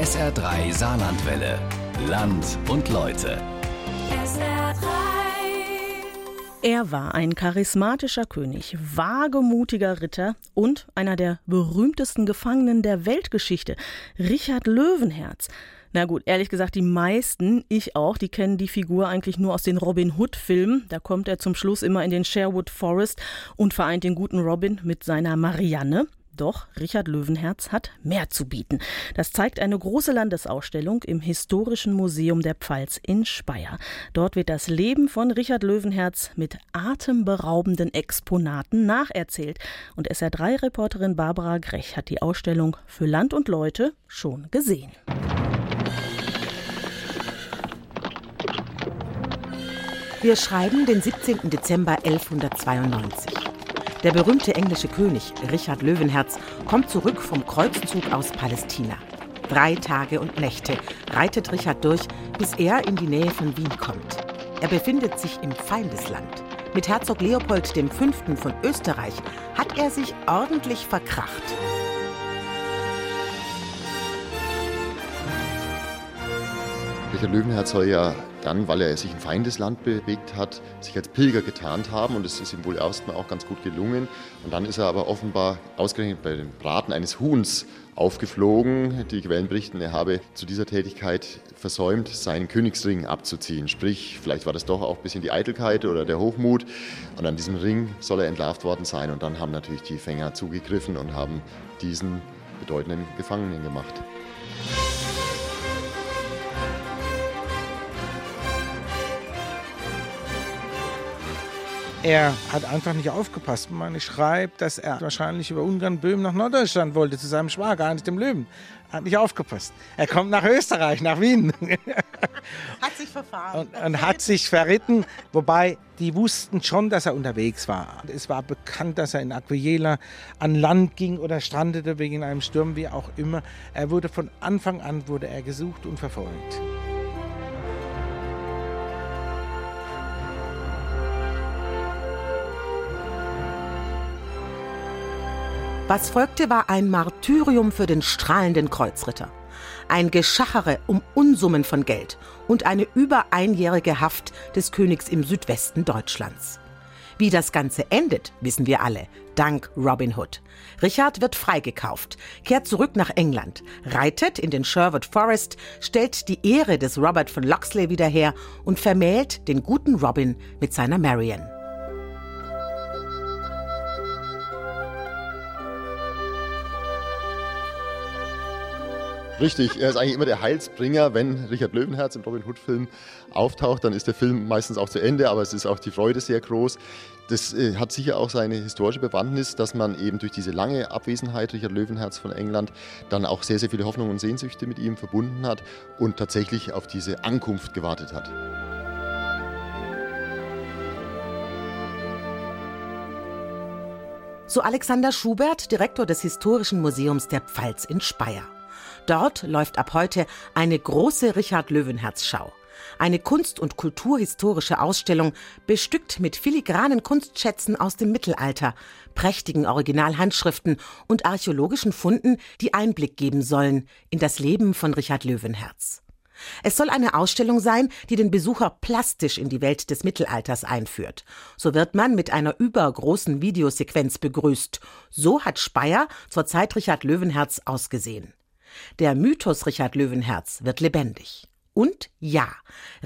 SR3 Saarlandwelle. Land und Leute. SR3. Er war ein charismatischer König, wagemutiger Ritter und einer der berühmtesten Gefangenen der Weltgeschichte, Richard Löwenherz. Na gut, ehrlich gesagt, die meisten, ich auch, die kennen die Figur eigentlich nur aus den Robin Hood-Filmen. Da kommt er zum Schluss immer in den Sherwood Forest und vereint den guten Robin mit seiner Marianne. Doch Richard Löwenherz hat mehr zu bieten. Das zeigt eine große Landesausstellung im Historischen Museum der Pfalz in Speyer. Dort wird das Leben von Richard Löwenherz mit atemberaubenden Exponaten nacherzählt. Und SR3-Reporterin Barbara Grech hat die Ausstellung für Land und Leute schon gesehen. Wir schreiben den 17. Dezember 1192. Der berühmte englische König Richard Löwenherz kommt zurück vom Kreuzzug aus Palästina. Drei Tage und Nächte reitet Richard durch, bis er in die Nähe von Wien kommt. Er befindet sich im Feindesland. Mit Herzog Leopold V. von Österreich hat er sich ordentlich verkracht. Richard Löwenherz soll ja dann, weil er sich in Feindesland bewegt hat, sich als Pilger getarnt haben und es ist ihm wohl erstmal auch ganz gut gelungen. Und dann ist er aber offenbar ausgerechnet bei dem Braten eines Huhns aufgeflogen. Die Quellen berichten, er habe zu dieser Tätigkeit versäumt, seinen Königsring abzuziehen. Sprich, vielleicht war das doch auch ein bisschen die Eitelkeit oder der Hochmut. Und an diesem Ring soll er entlarvt worden sein. Und dann haben natürlich die Fänger zugegriffen und haben diesen bedeutenden Gefangenen gemacht. Er hat einfach nicht aufgepasst. Man schreibt, dass er wahrscheinlich über Ungarn, Böhmen nach Norddeutschland wollte, zu seinem Schwager, Heinrich dem Löwen. Hat nicht aufgepasst. Er kommt nach Österreich, nach Wien. Hat sich verfahren. Und, und hat sich verritten, wobei die wussten schon, dass er unterwegs war. Es war bekannt, dass er in Aquiela an Land ging oder strandete wegen einem Sturm, wie auch immer. Er wurde von Anfang an wurde er gesucht und verfolgt. Was folgte, war ein Martyrium für den strahlenden Kreuzritter. Ein Geschachere um Unsummen von Geld und eine über einjährige Haft des Königs im Südwesten Deutschlands. Wie das Ganze endet, wissen wir alle, dank Robin Hood. Richard wird freigekauft, kehrt zurück nach England, reitet in den Sherwood Forest, stellt die Ehre des Robert von Locksley wieder her und vermählt den guten Robin mit seiner Marian. Richtig, er ist eigentlich immer der Heilsbringer. Wenn Richard Löwenherz im Robin Hood-Film auftaucht, dann ist der Film meistens auch zu Ende, aber es ist auch die Freude sehr groß. Das äh, hat sicher auch seine historische Bewandtnis, dass man eben durch diese lange Abwesenheit Richard Löwenherz von England dann auch sehr, sehr viele Hoffnungen und Sehnsüchte mit ihm verbunden hat und tatsächlich auf diese Ankunft gewartet hat. So Alexander Schubert, Direktor des Historischen Museums der Pfalz in Speyer. Dort läuft ab heute eine große Richard Löwenherz Schau. Eine kunst- und kulturhistorische Ausstellung, bestückt mit filigranen Kunstschätzen aus dem Mittelalter, prächtigen Originalhandschriften und archäologischen Funden, die Einblick geben sollen in das Leben von Richard Löwenherz. Es soll eine Ausstellung sein, die den Besucher plastisch in die Welt des Mittelalters einführt. So wird man mit einer übergroßen Videosequenz begrüßt. So hat Speyer zur Zeit Richard Löwenherz ausgesehen. Der Mythos Richard Löwenherz wird lebendig. Und ja,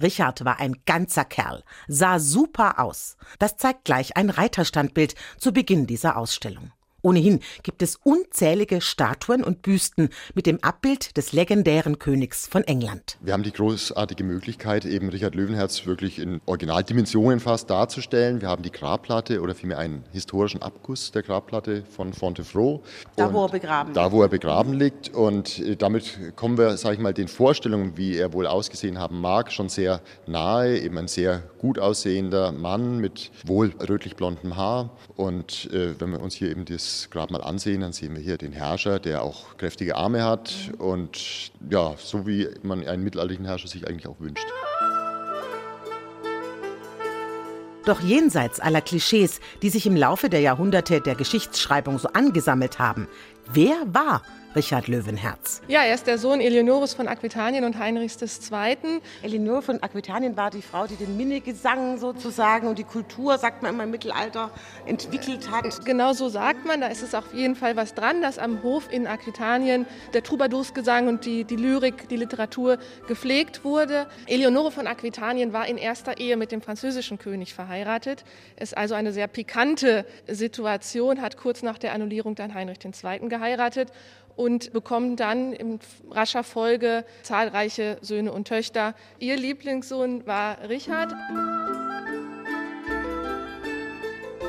Richard war ein ganzer Kerl, sah super aus. Das zeigt gleich ein Reiterstandbild zu Beginn dieser Ausstellung. Ohnehin gibt es unzählige Statuen und Büsten mit dem Abbild des legendären Königs von England. Wir haben die großartige Möglichkeit, eben Richard Löwenherz wirklich in Originaldimensionen fast darzustellen. Wir haben die Grabplatte oder vielmehr einen historischen Abguss der Grabplatte von Fontevraud. Da, wo er begraben Da, wo er begraben liegt. Und äh, damit kommen wir, sage ich mal, den Vorstellungen, wie er wohl ausgesehen haben mag, schon sehr nahe. Eben ein sehr gut aussehender Mann mit wohl rötlich blondem Haar. Und äh, wenn wir uns hier eben das Grab mal ansehen, dann sehen wir hier den Herrscher, der auch kräftige Arme hat und ja, so wie man einen mittelalterlichen Herrscher sich eigentlich auch wünscht. Doch jenseits aller Klischees, die sich im Laufe der Jahrhunderte der Geschichtsschreibung so angesammelt haben, Wer war Richard Löwenherz. Ja, er ist der Sohn Eleonorus von Aquitanien und Heinrichs II. Eleonore von Aquitanien war die Frau, die den Minnegesang sozusagen und die Kultur, sagt man immer im Mittelalter, entwickelt hat. Genau so sagt man, da ist es auf jeden Fall was dran, dass am Hof in Aquitanien der Troubadoursgesang und die, die Lyrik, die Literatur gepflegt wurde. Eleonore von Aquitanien war in erster Ehe mit dem französischen König verheiratet. Ist also eine sehr pikante Situation, hat kurz nach der Annullierung dann Heinrich II. Geheiratet und bekommen dann in rascher Folge zahlreiche Söhne und Töchter. Ihr Lieblingssohn war Richard.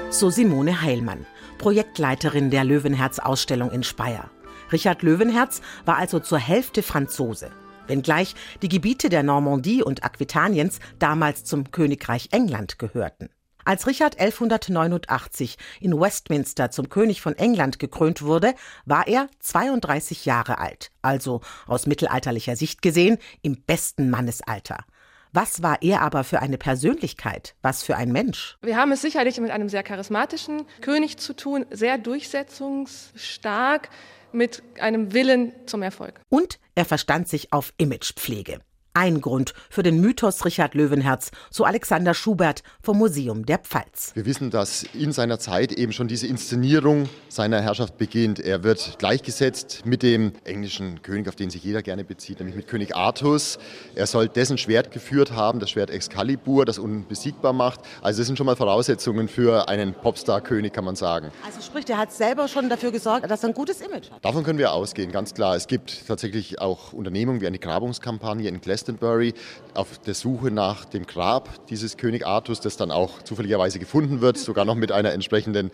So Simone Heilmann, Projektleiterin der Löwenherz-Ausstellung in Speyer. Richard Löwenherz war also zur Hälfte Franzose. Wenngleich die Gebiete der Normandie und Aquitaniens damals zum Königreich England gehörten. Als Richard 1189 in Westminster zum König von England gekrönt wurde, war er 32 Jahre alt, also aus mittelalterlicher Sicht gesehen im besten Mannesalter. Was war er aber für eine Persönlichkeit? Was für ein Mensch? Wir haben es sicherlich mit einem sehr charismatischen König zu tun, sehr durchsetzungsstark, mit einem Willen zum Erfolg. Und er verstand sich auf Imagepflege ein Grund für den Mythos Richard Löwenherz, so Alexander Schubert vom Museum der Pfalz. Wir wissen, dass in seiner Zeit eben schon diese Inszenierung seiner Herrschaft beginnt. Er wird gleichgesetzt mit dem englischen König, auf den sich jeder gerne bezieht, nämlich mit König Artus. Er soll dessen Schwert geführt haben, das Schwert Excalibur, das unbesiegbar macht. Also das sind schon mal Voraussetzungen für einen Popstar-König, kann man sagen. Also sprich, er hat selber schon dafür gesorgt, dass er ein gutes Image hat. Davon können wir ausgehen, ganz klar. Es gibt tatsächlich auch Unternehmungen wie eine Grabungskampagne in Glastonbury Glastonbury auf der Suche nach dem Grab dieses König Artus, das dann auch zufälligerweise gefunden wird, sogar noch mit einer entsprechenden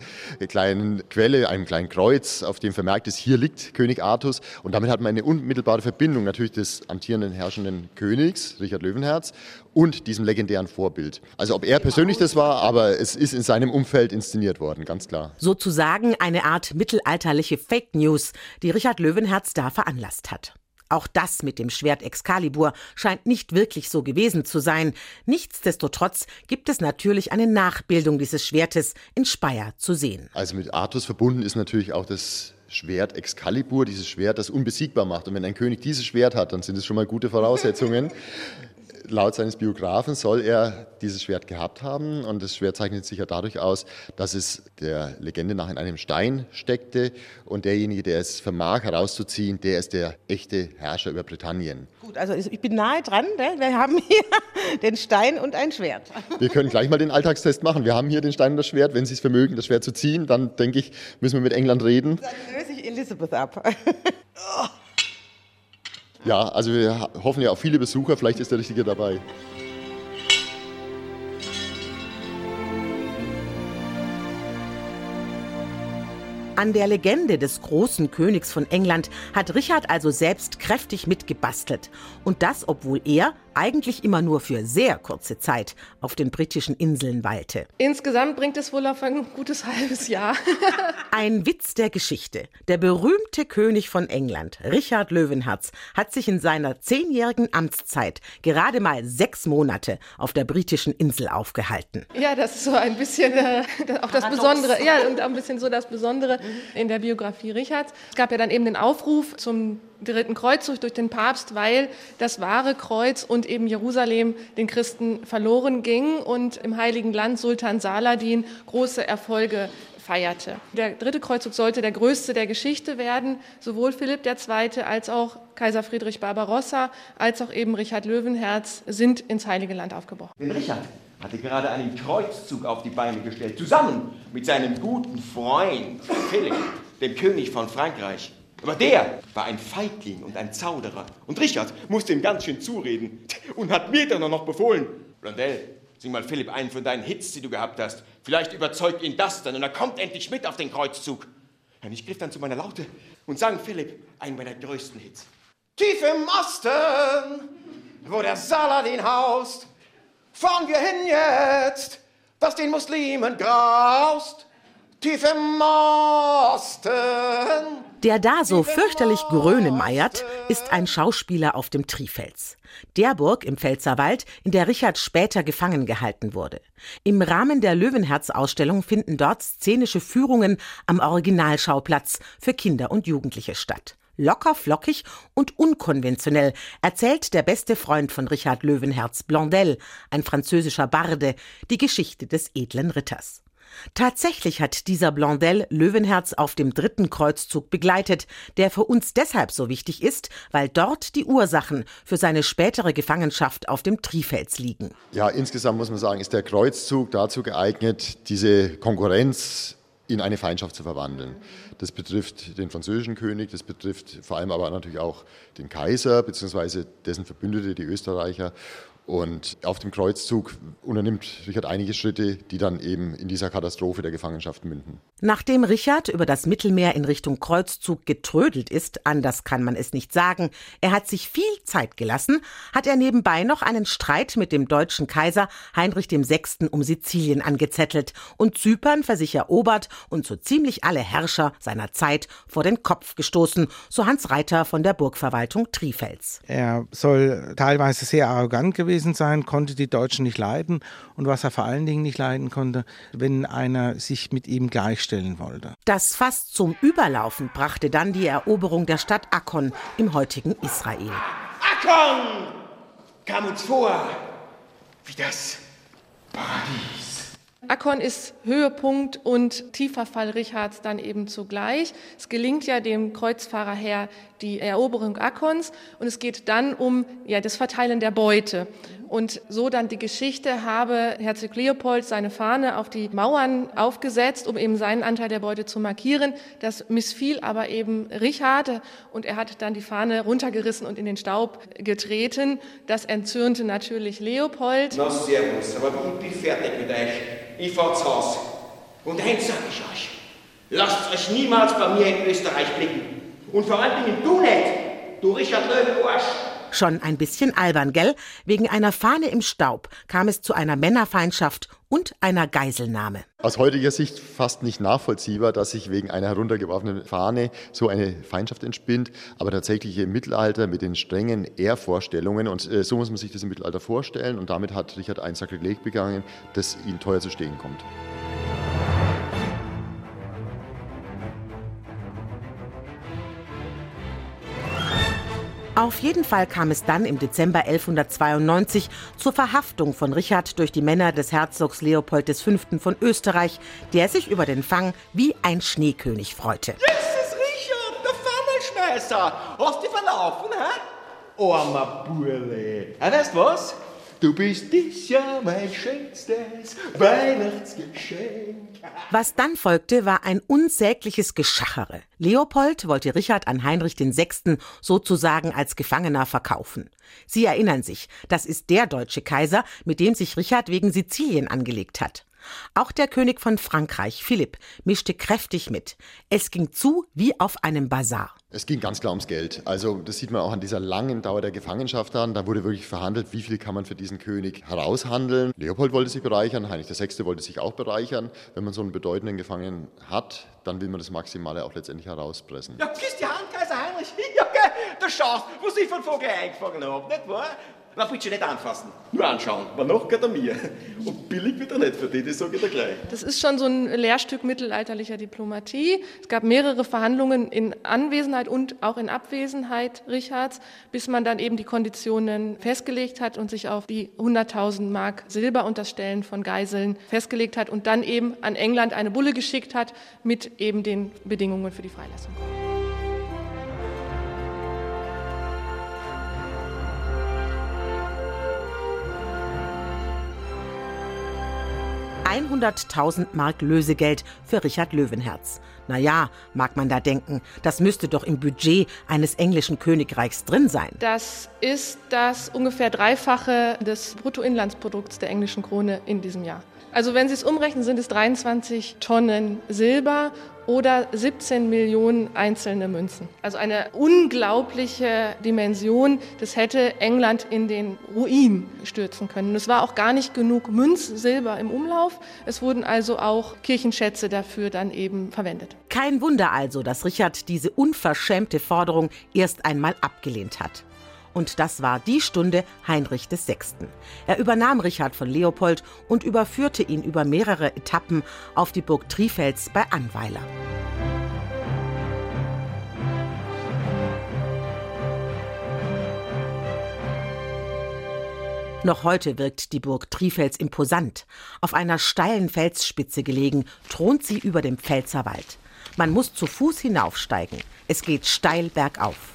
kleinen Quelle, einem kleinen Kreuz, auf dem vermerkt ist, hier liegt König Artus. Und damit hat man eine unmittelbare Verbindung natürlich des amtierenden herrschenden Königs, Richard Löwenherz, und diesem legendären Vorbild. Also ob er persönlich das war, aber es ist in seinem Umfeld inszeniert worden, ganz klar. Sozusagen eine Art mittelalterliche Fake News, die Richard Löwenherz da veranlasst hat. Auch das mit dem Schwert Excalibur scheint nicht wirklich so gewesen zu sein. Nichtsdestotrotz gibt es natürlich eine Nachbildung dieses Schwertes in Speyer zu sehen. Also mit Artus verbunden ist natürlich auch das Schwert Excalibur, dieses Schwert, das unbesiegbar macht. Und wenn ein König dieses Schwert hat, dann sind es schon mal gute Voraussetzungen. laut seines Biografen soll er dieses Schwert gehabt haben und das Schwert zeichnet sich ja dadurch aus, dass es der Legende nach in einem Stein steckte und derjenige, der es vermag herauszuziehen, der ist der echte Herrscher über Britannien. Gut, also ich bin nahe dran, ne? wir haben hier den Stein und ein Schwert. Wir können gleich mal den Alltagstest machen. Wir haben hier den Stein und das Schwert. Wenn Sie es vermögen, das Schwert zu ziehen, dann denke ich, müssen wir mit England reden. Dann löse ich Elizabeth ab. oh. Ja, also wir hoffen ja auf viele Besucher, vielleicht ist der Richtige dabei. An der Legende des großen Königs von England hat Richard also selbst kräftig mitgebastelt. Und das, obwohl er eigentlich immer nur für sehr kurze Zeit auf den britischen Inseln weilte. Insgesamt bringt es wohl auf ein gutes halbes Jahr. ein Witz der Geschichte. Der berühmte König von England, Richard Löwenherz, hat sich in seiner zehnjährigen Amtszeit gerade mal sechs Monate auf der britischen Insel aufgehalten. Ja, das ist so ein bisschen äh, auch das Besondere. Ja, und auch ein bisschen so das Besondere in der Biografie Richards. Es gab ja dann eben den Aufruf zum dritten Kreuzzug durch den Papst, weil das wahre Kreuz und eben Jerusalem den Christen verloren ging und im Heiligen Land Sultan Saladin große Erfolge feierte. Der dritte Kreuzzug sollte der größte der Geschichte werden. Sowohl Philipp II. als auch Kaiser Friedrich Barbarossa als auch eben Richard Löwenherz sind ins Heilige Land aufgebrochen. Richard hatte gerade einen Kreuzzug auf die Beine gestellt, zusammen mit seinem guten Freund Philipp, dem König von Frankreich. Aber der war ein Feigling und ein Zauderer. Und Richard musste ihm ganz schön zureden und hat mir dann noch befohlen, Blondell, sing mal Philipp einen von deinen Hits, die du gehabt hast. Vielleicht überzeugt ihn das dann und er kommt endlich mit auf den Kreuzzug. Und ich griff dann zu meiner Laute und sang Philipp einen meiner größten Hits. Tief im Osten, wo der Saladin haust, fahren wir hin jetzt, dass den Muslimen graust. Tiefe Masten. Der da so fürchterlich grönemeiert, ist ein Schauspieler auf dem Trifels. Der Burg im Pfälzerwald, in der Richard später gefangen gehalten wurde. Im Rahmen der Löwenherz-Ausstellung finden dort szenische Führungen am Originalschauplatz für Kinder und Jugendliche statt. Locker, flockig und unkonventionell erzählt der beste Freund von Richard Löwenherz, Blondel, ein französischer Barde, die Geschichte des edlen Ritters. Tatsächlich hat dieser Blondel Löwenherz auf dem dritten Kreuzzug begleitet, der für uns deshalb so wichtig ist, weil dort die Ursachen für seine spätere Gefangenschaft auf dem Trifels liegen. Ja, insgesamt muss man sagen, ist der Kreuzzug dazu geeignet, diese Konkurrenz in eine Feindschaft zu verwandeln. Das betrifft den französischen König, das betrifft vor allem aber natürlich auch den Kaiser bzw. dessen Verbündete, die Österreicher. Und auf dem Kreuzzug unternimmt Richard einige Schritte, die dann eben in dieser Katastrophe der Gefangenschaft münden. Nachdem Richard über das Mittelmeer in Richtung Kreuzzug getrödelt ist, anders kann man es nicht sagen, er hat sich viel Zeit gelassen, hat er nebenbei noch einen Streit mit dem deutschen Kaiser Heinrich VI. um Sizilien angezettelt und Zypern für sich erobert und so ziemlich alle Herrscher seiner Zeit vor den Kopf gestoßen, so Hans Reiter von der Burgverwaltung Trifels. Er soll teilweise sehr arrogant gewesen gewesen sein, konnte die Deutschen nicht leiden und was er vor allen Dingen nicht leiden konnte, wenn einer sich mit ihm gleichstellen wollte. Das fast zum Überlaufen brachte dann die Eroberung der Stadt Akkon im heutigen Israel. Akkon kam uns vor wie das Paradies. Akkon ist Höhepunkt und tiefer Fall Richards dann eben zugleich. Es gelingt ja dem Kreuzfahrerherr die Eroberung Akkons und es geht dann um ja, das Verteilen der Beute. Und so dann die Geschichte habe Herzog Leopold seine Fahne auf die Mauern aufgesetzt, um eben seinen Anteil der Beute zu markieren. Das missfiel aber eben Richard und er hat dann die Fahne runtergerissen und in den Staub getreten. Das entzürnte natürlich Leopold. Na servus, aber ich bin fertig mit euch. Ich fahr zu Haus. Und eins sag ich euch. Lasst euch niemals bei mir in Österreich blicken. Und vor Dingen du nicht, du Richard Löwenarsch. Schon ein bisschen albern, gell? Wegen einer Fahne im Staub kam es zu einer Männerfeindschaft und einer Geiselnahme. Aus heutiger Sicht fast nicht nachvollziehbar, dass sich wegen einer heruntergeworfenen Fahne so eine Feindschaft entspinnt, aber tatsächlich im Mittelalter mit den strengen Ehrvorstellungen und äh, so muss man sich das im Mittelalter vorstellen und damit hat Richard ein Sakrileg begangen, das ihm teuer zu stehen kommt. Auf jeden Fall kam es dann im Dezember 1192 zur Verhaftung von Richard durch die Männer des Herzogs Leopold V. von Österreich, der sich über den Fang wie ein Schneekönig freute. Ist Richard, der Pfannenschmeißer. Hast du verlaufen, hä? Armer Burle. Ja, weißt was? Du bist Jahr mein schönstes Weihnachtsgeschenk. Was dann folgte, war ein unsägliches Geschachere. Leopold wollte Richard an Heinrich VI. sozusagen als Gefangener verkaufen. Sie erinnern sich, das ist der deutsche Kaiser, mit dem sich Richard wegen Sizilien angelegt hat. Auch der König von Frankreich, Philipp, mischte kräftig mit. Es ging zu wie auf einem Bazar. Es ging ganz klar ums Geld. Also das sieht man auch an dieser langen Dauer der Gefangenschaft an. Da wurde wirklich verhandelt, wie viel kann man für diesen König heraushandeln. Leopold wollte sich bereichern, Heinrich VI. wollte sich auch bereichern. Wenn man so einen bedeutenden Gefangenen hat, dann will man das Maximale auch letztendlich herauspressen. Ja, küsst die Hand, Kaiser Heinrich. Ja, gell, da schaust, was ich von Vogel eingefangen habe, nicht wahr? Na, bitte nicht anfassen, nur anschauen. Aber noch geht er mir. Und billig wird er nicht für die, das sage ich dir gleich. Das ist schon so ein Lehrstück mittelalterlicher Diplomatie. Es gab mehrere Verhandlungen in Anwesenheit und auch in Abwesenheit Richards, bis man dann eben die Konditionen festgelegt hat und sich auf die 100.000 Mark Silber und das Stellen von Geiseln festgelegt hat und dann eben an England eine Bulle geschickt hat mit eben den Bedingungen für die Freilassung. 100.000 Mark Lösegeld für Richard Löwenherz. Naja, mag man da denken, das müsste doch im Budget eines englischen Königreichs drin sein. Das ist das ungefähr Dreifache des Bruttoinlandsprodukts der englischen Krone in diesem Jahr. Also wenn Sie es umrechnen, sind es 23 Tonnen Silber oder 17 Millionen einzelne Münzen. Also eine unglaubliche Dimension. Das hätte England in den Ruin stürzen können. Es war auch gar nicht genug Münzsilber im Umlauf. Es wurden also auch Kirchenschätze dafür dann eben verwendet. Kein Wunder also, dass Richard diese unverschämte Forderung erst einmal abgelehnt hat. Und das war die Stunde Heinrich VI. Er übernahm Richard von Leopold und überführte ihn über mehrere Etappen auf die Burg Trifels bei Annweiler. Noch heute wirkt die Burg Trifels imposant. Auf einer steilen Felsspitze gelegen, thront sie über dem Pfälzerwald. Man muss zu Fuß hinaufsteigen. Es geht steil bergauf.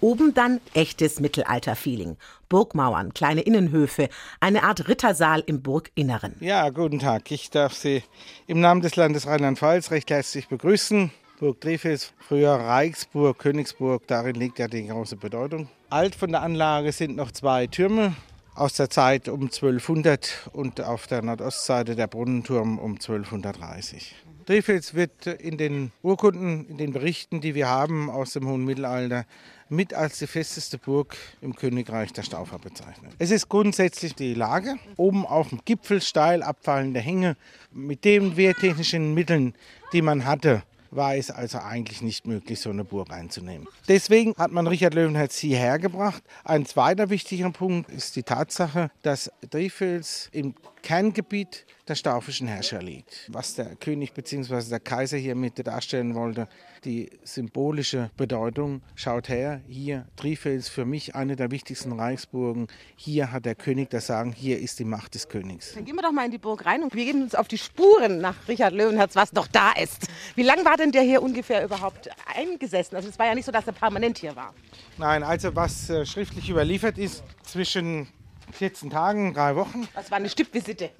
Oben dann echtes Mittelalter-Feeling. Burgmauern, kleine Innenhöfe, eine Art Rittersaal im Burginneren. Ja, guten Tag. Ich darf Sie im Namen des Landes Rheinland-Pfalz recht herzlich begrüßen. Burg Drefels, früher Reichsburg, Königsburg, darin liegt ja die große Bedeutung. Alt von der Anlage sind noch zwei Türme aus der Zeit um 1200 und auf der Nordostseite der Brunnenturm um 1230. Drefels wird in den Urkunden, in den Berichten, die wir haben aus dem hohen Mittelalter, mit als die festeste Burg im Königreich der Staufer bezeichnet. Es ist grundsätzlich die Lage, oben auf dem Gipfel steil abfallende Hänge mit den wehrtechnischen Mitteln, die man hatte war es also eigentlich nicht möglich, so eine Burg einzunehmen. Deswegen hat man Richard Löwenherz hierher gebracht. Ein zweiter wichtiger Punkt ist die Tatsache, dass Drefels im Kerngebiet der staufischen Herrscher liegt. Was der König bzw. der Kaiser hier mit darstellen wollte, die symbolische Bedeutung, schaut her, hier Trifels für mich eine der wichtigsten Reichsburgen. Hier hat der König das Sagen, hier ist die Macht des Königs. Dann gehen wir doch mal in die Burg rein und wir geben uns auf die Spuren nach Richard Löwenherz, was noch da ist. Wie lange war denn der hier ungefähr überhaupt eingesessen? Also es war ja nicht so, dass er permanent hier war. Nein, also was äh, schriftlich überliefert ist, zwischen 14 Tagen, drei Wochen. Das war eine Stippvisite.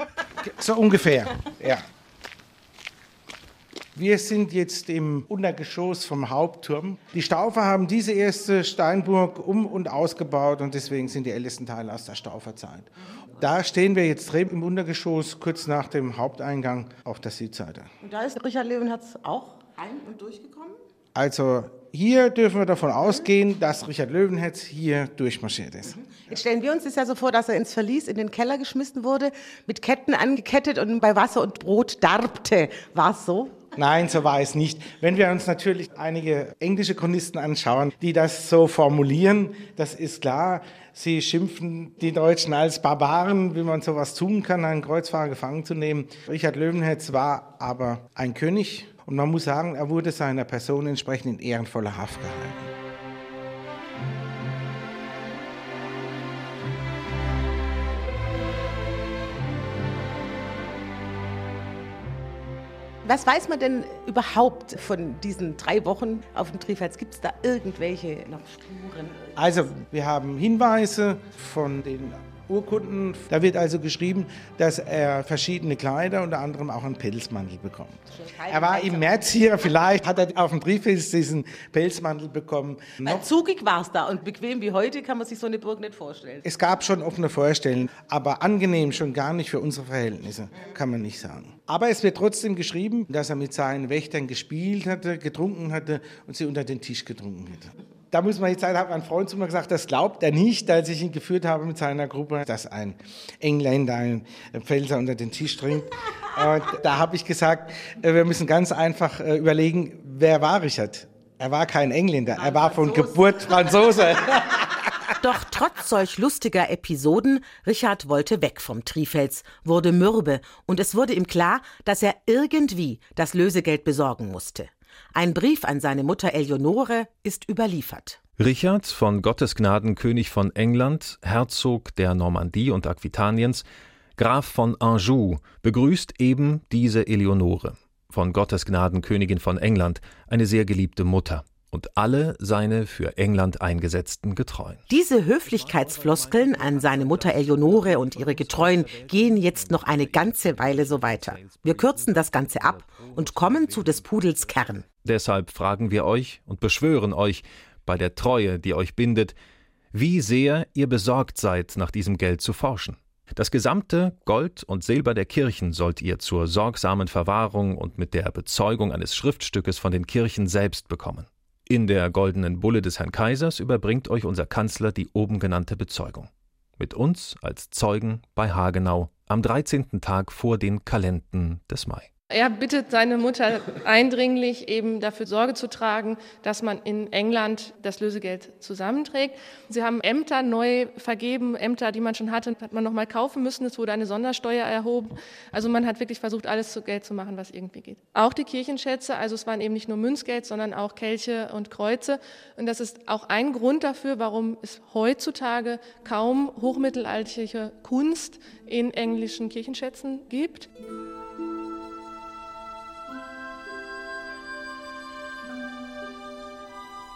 So ungefähr, ja. Wir sind jetzt im Untergeschoss vom Hauptturm. Die Staufer haben diese erste Steinburg um- und ausgebaut und deswegen sind die ältesten Teile aus der Stauferzeit. Da stehen wir jetzt im Untergeschoss, kurz nach dem Haupteingang auf der Südseite. Und da ist Richard Löwenherz auch ein- und durchgekommen? Also hier dürfen wir davon ausgehen, dass Richard Löwenherz hier durchmarschiert ist. Jetzt stellen wir uns das ja so vor, dass er ins Verlies in den Keller geschmissen wurde, mit Ketten angekettet und bei Wasser und Brot darbte. War es so? Nein, so war es nicht. Wenn wir uns natürlich einige englische Chronisten anschauen, die das so formulieren, das ist klar. Sie schimpfen die Deutschen als Barbaren, wie man sowas tun kann, einen Kreuzfahrer gefangen zu nehmen. Richard Löwenherz war aber ein König und man muss sagen, er wurde seiner Person entsprechend in ehrenvoller Haft gehalten. Was weiß man denn überhaupt von diesen drei Wochen auf dem Trifels? Gibt es da irgendwelche noch Spuren? Also, wir haben Hinweise von den Urkunden. Da wird also geschrieben, dass er verschiedene Kleider, unter anderem auch einen Pelzmantel bekommt. Er war im März hier, vielleicht hat er auf dem Trifels diesen Pelzmantel bekommen. Noch zugig war es da und bequem wie heute kann man sich so eine Burg nicht vorstellen. Es gab schon offene Vorstellen, aber angenehm schon gar nicht für unsere Verhältnisse, kann man nicht sagen. Aber es wird trotzdem geschrieben, dass er mit seinen Wächtern gespielt hatte, getrunken hatte und sie unter den Tisch getrunken hätte. Da muss man jetzt sagen, hat mein Freund zu mir gesagt, das glaubt er nicht, als ich ihn geführt habe mit seiner Gruppe, dass ein Engländer einen Pfälzer unter den Tisch trinkt. Und da habe ich gesagt, äh, wir müssen ganz einfach äh, überlegen, wer war Richard? Er war kein Engländer, er war von Geburt Franzose. Doch trotz solch lustiger Episoden, Richard wollte weg vom Trifels, wurde mürbe und es wurde ihm klar, dass er irgendwie das Lösegeld besorgen musste. Ein Brief an seine Mutter Eleonore ist überliefert. Richard von Gottes Gnaden König von England, Herzog der Normandie und Aquitaniens, Graf von Anjou, begrüßt eben diese Eleonore, von Gottes Gnaden Königin von England, eine sehr geliebte Mutter und alle seine für England eingesetzten Getreuen. Diese Höflichkeitsfloskeln an seine Mutter Eleonore und ihre Getreuen gehen jetzt noch eine ganze Weile so weiter. Wir kürzen das Ganze ab und kommen zu des Pudels Kern. Deshalb fragen wir euch und beschwören euch bei der Treue, die euch bindet, wie sehr ihr besorgt seid, nach diesem Geld zu forschen. Das gesamte Gold und Silber der Kirchen sollt ihr zur sorgsamen Verwahrung und mit der Bezeugung eines Schriftstückes von den Kirchen selbst bekommen. In der goldenen Bulle des Herrn Kaisers überbringt euch unser Kanzler die oben genannte Bezeugung. Mit uns als Zeugen bei Hagenau am 13. Tag vor den Kalenden des Mai. Er bittet seine Mutter eindringlich, eben dafür Sorge zu tragen, dass man in England das Lösegeld zusammenträgt. Sie haben Ämter neu vergeben, Ämter, die man schon hatte, hat man noch mal kaufen müssen. Es wurde eine Sondersteuer erhoben. Also man hat wirklich versucht, alles zu Geld zu machen, was irgendwie geht. Auch die Kirchenschätze, also es waren eben nicht nur Münzgeld, sondern auch Kelche und Kreuze. Und das ist auch ein Grund dafür, warum es heutzutage kaum hochmittelalterliche Kunst in englischen Kirchenschätzen gibt.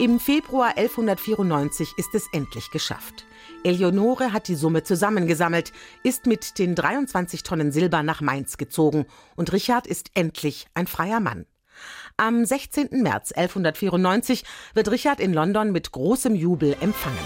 Im Februar 1194 ist es endlich geschafft. Eleonore hat die Summe zusammengesammelt, ist mit den 23 Tonnen Silber nach Mainz gezogen und Richard ist endlich ein freier Mann. Am 16. März 1194 wird Richard in London mit großem Jubel empfangen.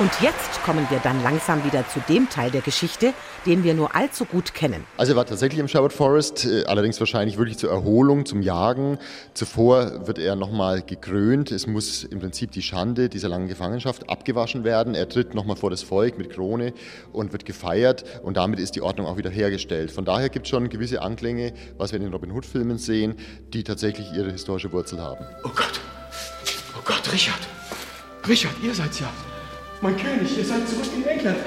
Und jetzt kommen wir dann langsam wieder zu dem Teil der Geschichte, den wir nur allzu gut kennen. Also er war tatsächlich im Sherwood Forest, äh, allerdings wahrscheinlich wirklich zur Erholung, zum Jagen. Zuvor wird er nochmal gekrönt. Es muss im Prinzip die Schande dieser langen Gefangenschaft abgewaschen werden. Er tritt nochmal vor das Volk mit Krone und wird gefeiert und damit ist die Ordnung auch wieder hergestellt. Von daher gibt es schon gewisse Anklänge, was wir in den Robin Hood-Filmen sehen, die tatsächlich ihre historische Wurzel haben. Oh Gott! Oh Gott, Richard! Richard, ihr seid's ja! Mein König, ihr seid zurück in England.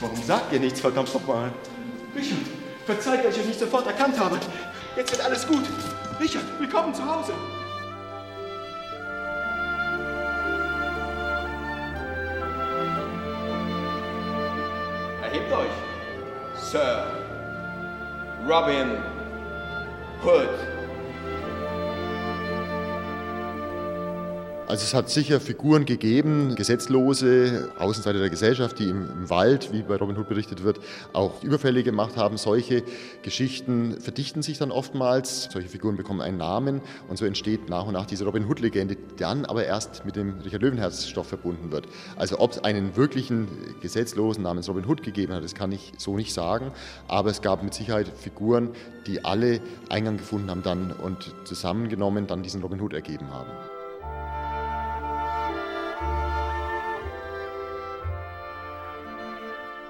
Warum sagt ihr nichts, verdammt nochmal? Richard, verzeiht, dass ich euch nicht sofort erkannt habe. Jetzt wird alles gut. Richard, willkommen zu Hause. Erhebt euch, Sir Robin Hood. Also es hat sicher Figuren gegeben, gesetzlose Außenseiter der Gesellschaft, die im, im, Wald, wie bei Robin Hood berichtet wird, auch Überfälle gemacht haben. Solche Geschichten verdichten sich dann oftmals. Solche Figuren bekommen einen Namen und so entsteht nach und nach diese Robin Hood-Legende, die dann aber erst mit dem Richard Löwenherz-Stoff verbunden wird. Also ob es einen wirklichen Gesetzlosen namens Robin Hood gegeben hat, das kann ich so nicht sagen. Aber es gab mit Sicherheit Figuren, die alle Eingang gefunden haben dann und zusammengenommen dann diesen Robin Hood ergeben haben.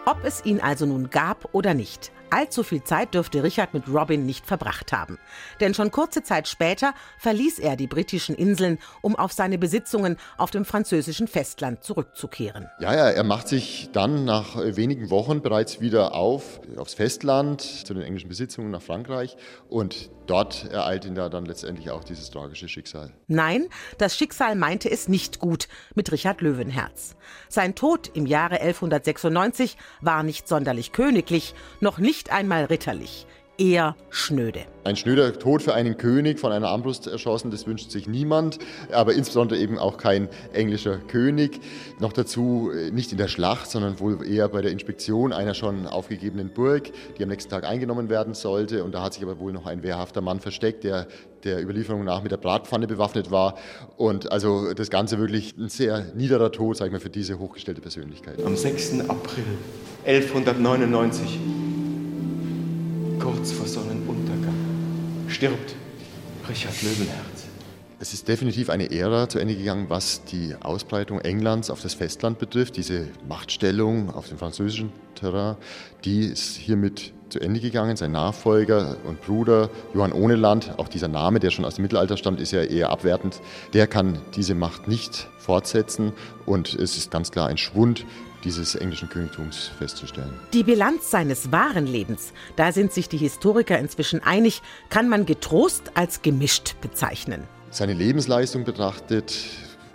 Ob es ihn also nun gab oder nicht, allzu viel Zeit dürfte Richard mit Robin nicht verbracht haben. Denn schon kurze Zeit später verließ er die britischen Inseln, um auf seine Besitzungen auf dem französischen Festland zurückzukehren. Ja, ja, er macht sich dann nach wenigen Wochen bereits wieder auf, aufs Festland, zu den englischen Besitzungen nach Frankreich. Und dort ereilt ihn da dann letztendlich auch dieses tragische Schicksal. Nein, das Schicksal meinte es nicht gut mit Richard Löwenherz. Sein Tod im Jahre 1196 war nicht sonderlich königlich, noch nicht einmal ritterlich eher schnöde. Ein schnöder Tod für einen König von einer Armbrust erschossen, das wünscht sich niemand, aber insbesondere eben auch kein englischer König. Noch dazu äh, nicht in der Schlacht, sondern wohl eher bei der Inspektion einer schon aufgegebenen Burg, die am nächsten Tag eingenommen werden sollte. Und da hat sich aber wohl noch ein wehrhafter Mann versteckt, der der Überlieferung nach mit der Bratpfanne bewaffnet war. Und also das Ganze wirklich ein sehr niederer Tod, sag ich mal, für diese hochgestellte Persönlichkeit. Am 6. April 1199 kurz vor Sonnenuntergang stirbt Richard Löwenherz. Es ist definitiv eine Ära zu Ende gegangen, was die Ausbreitung Englands auf das Festland betrifft. Diese Machtstellung auf dem französischen Terrain, die ist hiermit zu Ende gegangen. Sein Nachfolger und Bruder Johann Ohneland, auch dieser Name, der schon aus dem Mittelalter stammt, ist ja eher abwertend, der kann diese Macht nicht fortsetzen und es ist ganz klar ein Schwund dieses englischen Königtums festzustellen. Die Bilanz seines wahren Lebens, da sind sich die Historiker inzwischen einig, kann man getrost als gemischt bezeichnen. Seine Lebensleistung betrachtet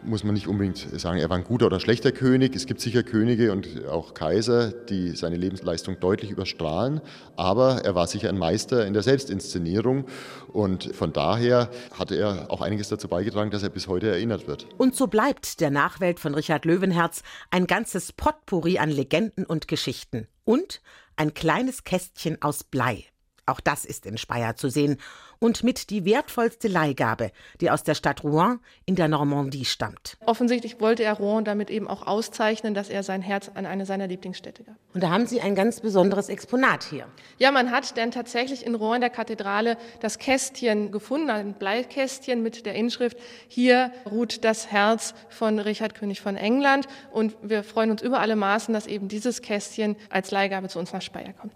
muss man nicht unbedingt sagen, er war ein guter oder schlechter König. Es gibt sicher Könige und auch Kaiser, die seine Lebensleistung deutlich überstrahlen, aber er war sicher ein Meister in der Selbstinszenierung und von daher hatte er auch einiges dazu beigetragen, dass er bis heute erinnert wird. Und so bleibt der Nachwelt von Richard Löwenherz ein ganzes Potpourri an Legenden und Geschichten und ein kleines Kästchen aus Blei auch das ist in Speyer zu sehen, und mit die wertvollste Leihgabe, die aus der Stadt Rouen in der Normandie stammt. Offensichtlich wollte er Rouen damit eben auch auszeichnen, dass er sein Herz an eine seiner Lieblingsstädte gab. Und da haben Sie ein ganz besonderes Exponat hier. Ja, man hat denn tatsächlich in Rouen in der Kathedrale das Kästchen gefunden, ein Bleikästchen mit der Inschrift, hier ruht das Herz von Richard König von England. Und wir freuen uns über alle Maßen, dass eben dieses Kästchen als Leihgabe zu uns nach Speyer kommt.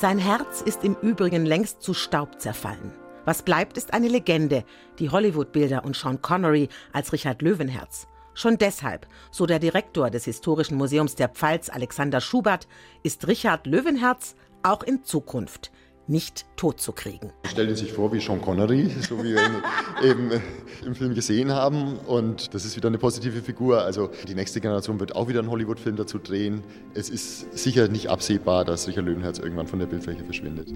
Sein Herz ist im Übrigen längst zu Staub zerfallen. Was bleibt, ist eine Legende, die Hollywood-Bilder und Sean Connery als Richard Löwenherz. Schon deshalb, so der Direktor des Historischen Museums der Pfalz Alexander Schubert, ist Richard Löwenherz auch in Zukunft nicht totzukriegen. Stellen Sie sich vor, wie Sean Connery, so wie wir ihn eben äh, im Film gesehen haben. Und das ist wieder eine positive Figur. Also die nächste Generation wird auch wieder einen Hollywood-Film dazu drehen. Es ist sicher nicht absehbar, dass Richard Löwenherz irgendwann von der Bildfläche verschwindet.